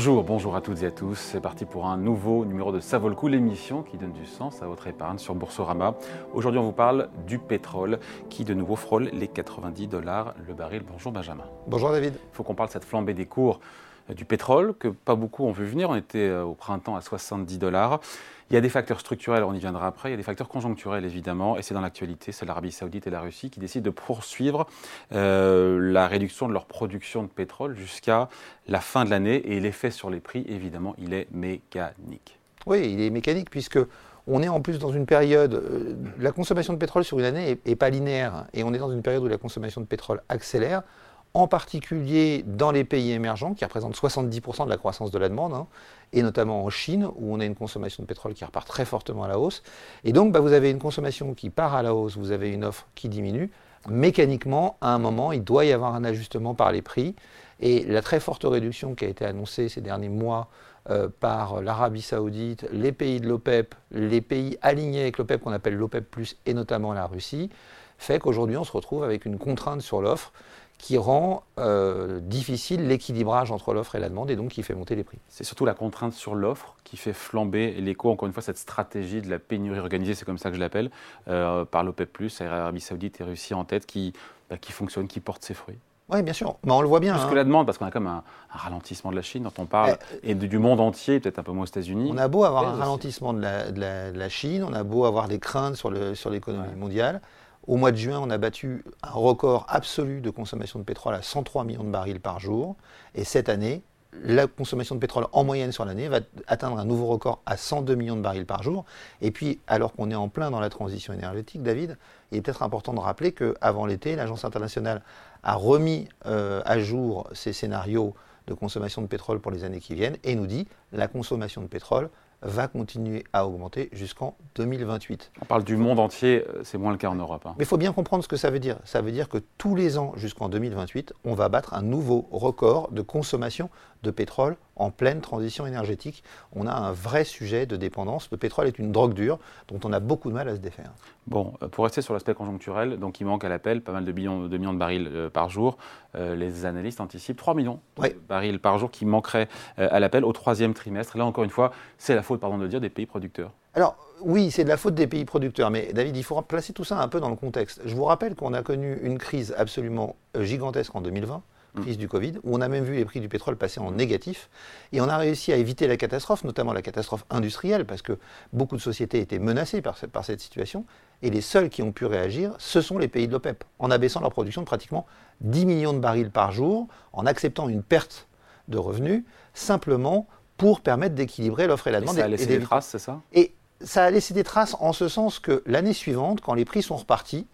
Bonjour, bonjour à toutes et à tous. C'est parti pour un nouveau numéro de Ça vaut le coup, l'émission qui donne du sens à votre épargne sur Boursorama. Aujourd'hui, on vous parle du pétrole qui de nouveau frôle les 90 dollars le baril. Bonjour Benjamin. Bonjour David. Il faut qu'on parle de cette flambée des cours du pétrole que pas beaucoup ont vu venir. On était euh, au printemps à 70 dollars. Il y a des facteurs structurels, on y viendra après, il y a des facteurs conjoncturels évidemment, et c'est dans l'actualité, c'est l'Arabie saoudite et la Russie qui décident de poursuivre euh, la réduction de leur production de pétrole jusqu'à la fin de l'année, et l'effet sur les prix, évidemment, il est mécanique. Oui, il est mécanique puisque on est en plus dans une période, euh, la consommation de pétrole sur une année n'est pas linéaire, et on est dans une période où la consommation de pétrole accélère en particulier dans les pays émergents, qui représentent 70% de la croissance de la demande, hein, et notamment en Chine, où on a une consommation de pétrole qui repart très fortement à la hausse. Et donc, bah, vous avez une consommation qui part à la hausse, vous avez une offre qui diminue. Mécaniquement, à un moment, il doit y avoir un ajustement par les prix. Et la très forte réduction qui a été annoncée ces derniers mois euh, par l'Arabie saoudite, les pays de l'OPEP, les pays alignés avec l'OPEP qu'on appelle l'OPEP, et notamment la Russie, fait qu'aujourd'hui on se retrouve avec une contrainte sur l'offre qui rend euh, difficile l'équilibrage entre l'offre et la demande et donc qui fait monter les prix. C'est surtout la contrainte sur l'offre qui fait flamber l'écho, encore une fois, cette stratégie de la pénurie organisée, c'est comme ça que je l'appelle, euh, par l'OPEP, Arabie Saoudite et Russie en tête, qui, bah, qui fonctionne, qui porte ses fruits. Oui, bien sûr. Mais on le voit bien. Plus que hein. la demande, parce qu'on a comme un, un, ralentissement de la Chine dont on parle, eh, et du monde entier, peut-être un peu moins aux États-Unis. On a beau avoir un ralentissement de la, de, la, Chine, on a beau avoir des craintes sur l'économie sur mondiale. Au mois de juin, on a battu un record absolu de consommation de pétrole à 103 millions de barils par jour. Et cette année, la consommation de pétrole en moyenne sur l'année va atteindre un nouveau record à 102 millions de barils par jour. Et puis, alors qu'on est en plein dans la transition énergétique, David, il est peut-être important de rappeler qu'avant l'été, l'Agence internationale a remis euh, à jour ses scénarios de consommation de pétrole pour les années qui viennent et nous dit la consommation de pétrole va continuer à augmenter jusqu'en 2028. On parle du monde entier, euh, c'est moins le cas en Europe. Hein. Mais il faut bien comprendre ce que ça veut dire. Ça veut dire que tous les ans jusqu'en 2028, on va battre un nouveau record de consommation de pétrole en pleine transition énergétique. On a un vrai sujet de dépendance. Le pétrole est une drogue dure dont on a beaucoup de mal à se défaire. Bon, euh, pour rester sur l'aspect conjoncturel, donc il manque à l'appel pas mal de millions de, millions de barils euh, par jour. les analystes anticipent 3 millions de barils par jour qui manqueraient à l'appel au troisième trimestre. là, encore une fois, c'est la faute, pardon de le dire, des pays producteurs Alors, oui, c'est de la faute des pays producteurs, mais David, il faut placer tout ça un peu dans le contexte. Je vous rappelle qu'on a connu une crise absolument euh, gigantesque en 2020, mm. Crise du Covid, où on a même vu les prix du pétrole passer en négatif, et on a réussi à éviter la catastrophe, notamment la catastrophe industrielle, parce que beaucoup de sociétés étaient menacées par cette, par cette situation, et les seuls qui ont pu réagir, ce sont les pays de l'OPEP, en abaissant leur production de pratiquement 10 millions de barils par jour, en acceptant une perte de revenus, simplement pour permettre d'équilibrer l'offre et la demande. Et ça a laissé des traces, c'est ça? Et ça a laissé des traces en ce sens que l'année suivante, quand les prix sont repartis,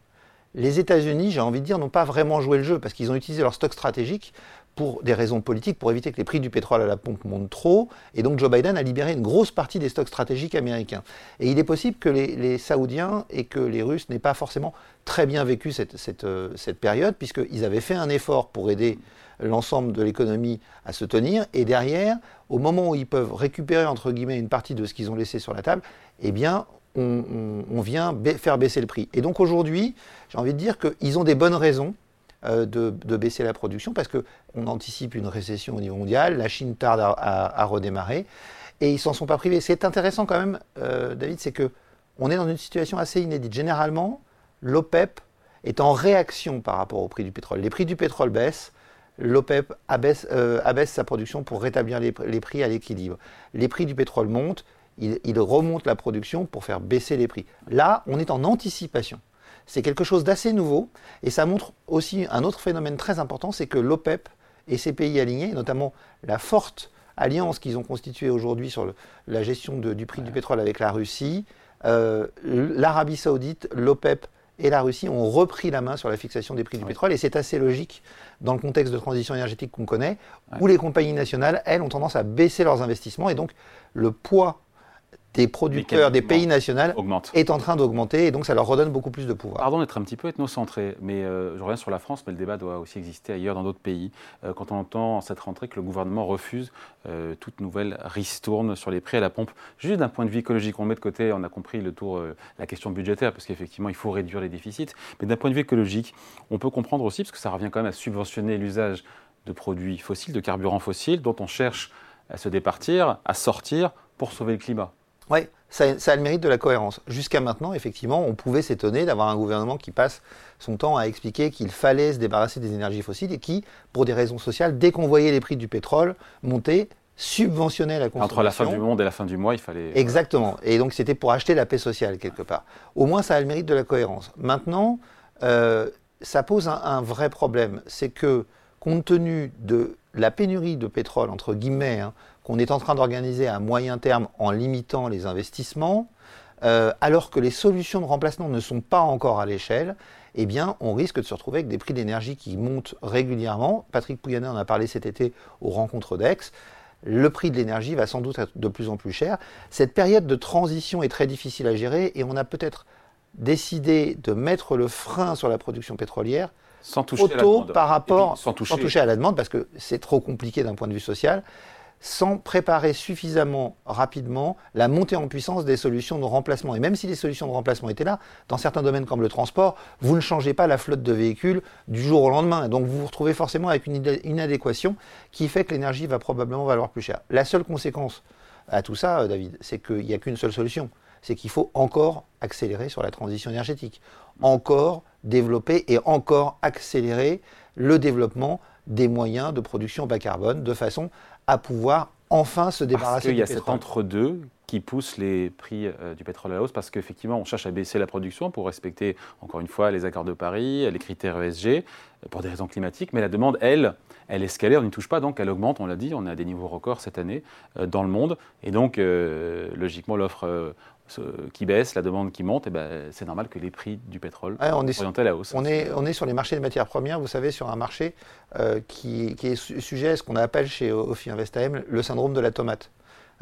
les États-Unis, j'ai envie de dire, n'ont pas vraiment joué le jeu parce qu'ils ont utilisé leur stock stratégique pour des raisons politiques, pour éviter que les prix du pétrole à la pompe montent trop. Et donc Joe Biden a libéré une grosse partie des stocks stratégiques américains. Et il est possible que les, Saoudiens et que les Russes n'aient pas forcément très bien vécu cette, cette, euh, cette période, puisqu'ils avaient fait un effort pour aider l'ensemble de l'économie à se tenir. Et derrière, au moment où ils peuvent récupérer, entre guillemets, une partie de ce qu'ils ont laissé sur la table, eh bien, on, vient faire baisser le prix. Et donc aujourd'hui, j'ai envie de dire qu'ils ont des bonnes raisons euh, de, baisser la production parce qu'on anticipe une récession au niveau mondial, la Chine tarde à, redémarrer et ils s'en sont pas privés. C'est intéressant quand même, euh, David, c'est que on est dans une situation assez inédite. Généralement, l'OPEP est en réaction par rapport au prix du pétrole. Les prix du pétrole baissent, l'OPEP euh, abaisse, sa production pour rétablir les, prix à l'équilibre. Les prix du pétrole montent, il, remonte la production pour faire baisser les prix. Là, on est en anticipation. C'est quelque chose d'assez nouveau et ça montre aussi un autre phénomène très important, c'est que l'OPEP et ses pays alignés, notamment la forte alliance qu'ils ont constituée aujourd'hui sur la gestion du prix du pétrole avec la Russie, euh, l'Arabie saoudite, l'OPEP et la Russie ont repris la main sur la fixation des prix du pétrole. Et c'est assez logique dans le contexte de transition énergétique qu'on connaît, où les compagnies nationales, elles, ont tendance à baisser leurs investissements. Et donc, le poids des producteurs des pays nationaux est en train d'augmenter et donc ça leur redonne beaucoup plus de pouvoir. Pardon d'être un petit peu ethnocentré, mais euh, je reviens sur la France, mais le débat doit aussi exister ailleurs dans d'autres pays. Euh, quand on entend en cette rentrée que le gouvernement refuse euh, toute nouvelle ristourne sur les prix à la pompe, juste d'un point de vue écologique, on met de côté, on a compris le tour, la question budgétaire, parce qu'effectivement il faut réduire les déficits, mais d'un point de vue écologique, on peut comprendre aussi, parce que ça revient quand même à subventionner l'usage de produits fossiles, de carburants fossiles, dont on cherche à se départir, à sortir pour sauver le climat. Oui, ça, a le mérite de la cohérence. Jusqu'à maintenant, effectivement, on pouvait s'étonner d'avoir un gouvernement qui passe son temps à expliquer qu'il fallait se débarrasser des énergies fossiles et qui, pour des raisons sociales, dès qu'on voyait les prix du pétrole monter, subventionnait la consommation. Entre la fin du monde et la fin du mois, il fallait... Exactement. Et donc c'était pour acheter la paix sociale, quelque part. Au moins, ça a le mérite de la cohérence. Maintenant, euh, ça pose un, vrai problème. C'est que, compte tenu de la pénurie de pétrole, entre guillemets, hein, qu'on est en train d'organiser à moyen terme en limitant les investissements, euh, alors que les solutions de remplacement ne sont pas encore à l'échelle, eh bien, on risque de se retrouver avec des prix d'énergie qui montent régulièrement. Patrick Pouyanné en a parlé cet été aux rencontres d'Aix. Le prix de l'énergie va sans doute être de plus en plus cher. Cette période de transition est très difficile à gérer et on a peut-être décidé de mettre le frein sur la production pétrolière sans toucher à la demande. par rapport, sans toucher à la demande, parce que c'est trop compliqué d'un point de vue social sans préparer suffisamment rapidement la montée en puissance des solutions de remplacement. Et même si les solutions de remplacement étaient là, dans certains domaines comme le transport, vous ne changez pas la flotte de véhicules du jour au lendemain. Donc vous vous retrouvez forcément avec une inadéquation qui fait que l'énergie va probablement valoir plus cher. La seule conséquence à tout ça, euh, David, c'est qu'il n'y a qu'une seule solution. C'est qu'il faut encore accélérer sur la transition énergétique. Encore développer et encore accélérer le développement des moyens de production bas carbone de façon à pouvoir enfin se débarrasser parce qu'il y a cet entre-deux qui pousse les prix euh, du pétrole à la hausse parce qu'effectivement, on cherche à baisser la production pour respecter, encore une fois, les accords de Paris, les critères ESG, euh, pour des raisons climatiques, mais la demande, elle, elle escalée, on n'y touche pas, donc elle augmente, on l'a dit, on a des niveaux records cette année euh, dans le monde, et donc, logiquement, l'offre qui baisse, la demande qui monte, et ben, c'est normal que les prix du pétrole soient on est à la hausse. On est, on est sur les marchés de matières premières, vous savez, sur un marché euh, qui, est sujet à ce qu'on appelle chez Ophi Invest AM le syndrome de la tomate.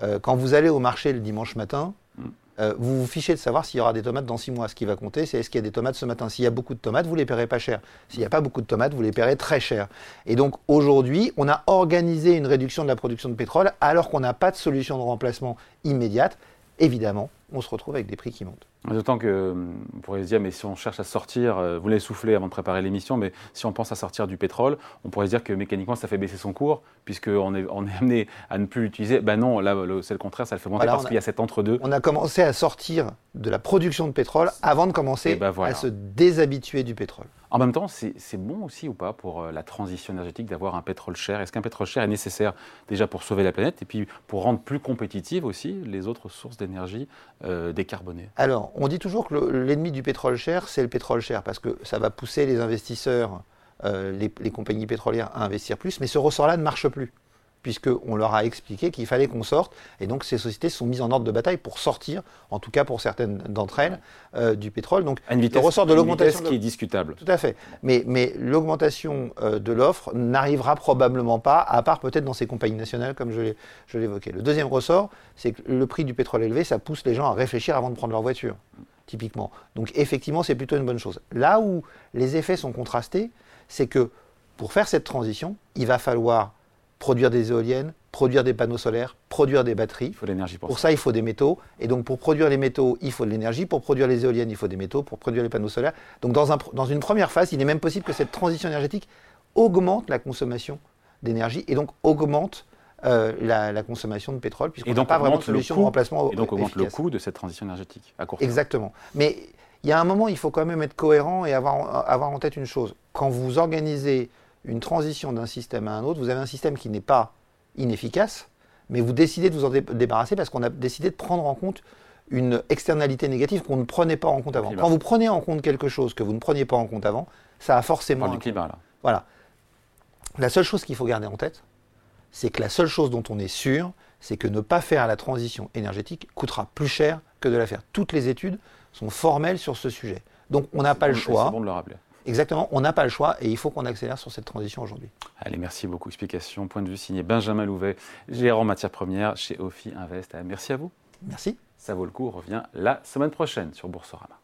Euh, quand vous allez au marché le dimanche matin, mm. euh, vous vous fichez de savoir s'il y aura des tomates dans six mois. Ce qui va compter, c'est est-ce qu'il y a des tomates ce matin. S'il y a beaucoup de tomates, vous les paierez pas cher. S'il n'y a pas beaucoup de tomates, vous les paierez très cher. Et donc aujourd'hui, on a organisé une réduction de la production de pétrole alors qu'on n'a pas de solution de remplacement immédiate. Évidemment, on se retrouve avec des prix qui montent. D'autant que, on pourrait se dire, mais si on cherche à sortir, euh, vous l'avez soufflé avant de préparer l'émission, mais si on pense à sortir du pétrole, on pourrait se dire que mécaniquement, ça fait baisser son cours, puisqu'on est, on est amené à ne plus l'utiliser. Ben non, là, c'est le contraire, ça le fait monter parce qu'il y a cet entre-deux. On a commencé à sortir de la production de pétrole avant de commencer eh ben à se déshabituer du pétrole. En même temps, c'est bon aussi ou pas pour euh, la transition énergétique d'avoir un pétrole cher? Est-ce qu'un pétrole cher est nécessaire déjà pour sauver la planète et puis pour rendre plus compétitives aussi les autres sources d'énergie euh, Alors, on dit toujours que l'ennemi du pétrole cher, c'est le pétrole cher parce que ça va pousser les investisseurs, euh, les compagnies pétrolières à investir plus, mais ce ressort-là ne marche plus puisqu'on leur a expliqué qu'il fallait qu'on sorte. Et donc ces sociétés sont mises en ordre de bataille pour sortir, en tout cas pour certaines d'entre elles, euh, du pétrole. Donc une vitesse, ressort de l'augmentation qui est discutable. Tout à fait. Mais, mais l'augmentation euh, de l'offre n'arrivera probablement pas, à part peut-être dans ces compagnies nationales, comme je l'évoquais. Le deuxième ressort, c'est que le prix du pétrole élevé, ça pousse les gens à réfléchir avant de prendre leur voiture, typiquement. Donc effectivement, c'est plutôt une bonne chose. Là où les effets sont contrastés, c'est que pour faire cette transition, il va falloir produire des éoliennes, produire des panneaux solaires, produire des batteries. Il faut l'énergie pour, pour ça. il faut des métaux. Et donc, pour produire les métaux, il faut de l'énergie. Pour produire les éoliennes, il faut des métaux. Pour produire les panneaux solaires. Donc, dans, un, dans une première phase, il est même possible que cette transition énergétique augmente la consommation d'énergie et donc augmente euh, la, consommation de pétrole, puisqu'on n'a pas vraiment de solution de remplacement. Et donc augmente le coût de cette transition énergétique à court terme. Exactement. Mais il y a un moment, il faut quand même être cohérent et avoir, avoir en tête une chose. Quand vous organisez une transition d'un système à un autre, vous avez un système qui n'est pas inefficace, mais vous décidez de vous en débarrasser parce qu'on a décidé de prendre en compte une externalité négative qu'on ne prenait pas en compte avant. Quand vous prenez en compte quelque chose que vous ne preniez pas en compte avant, ça a forcément. du climat, là. Voilà. La seule chose qu'il faut garder en tête, c'est que la seule chose dont on est sûr, c'est que ne pas faire la transition énergétique coûtera plus cher que de la faire. Toutes les études sont formelles sur ce sujet. Donc on n'a pas le choix. C'est bon de le rappeler. Exactement, on n'a pas le choix et il faut qu'on accélère sur cette transition aujourd'hui. Allez, merci beaucoup. Explication, point de vue signé Benjamin Louvet, gérant matières premières chez Ophi Invest. Merci à vous. Merci. Ça vaut le coup, on revient la semaine prochaine sur Boursorama.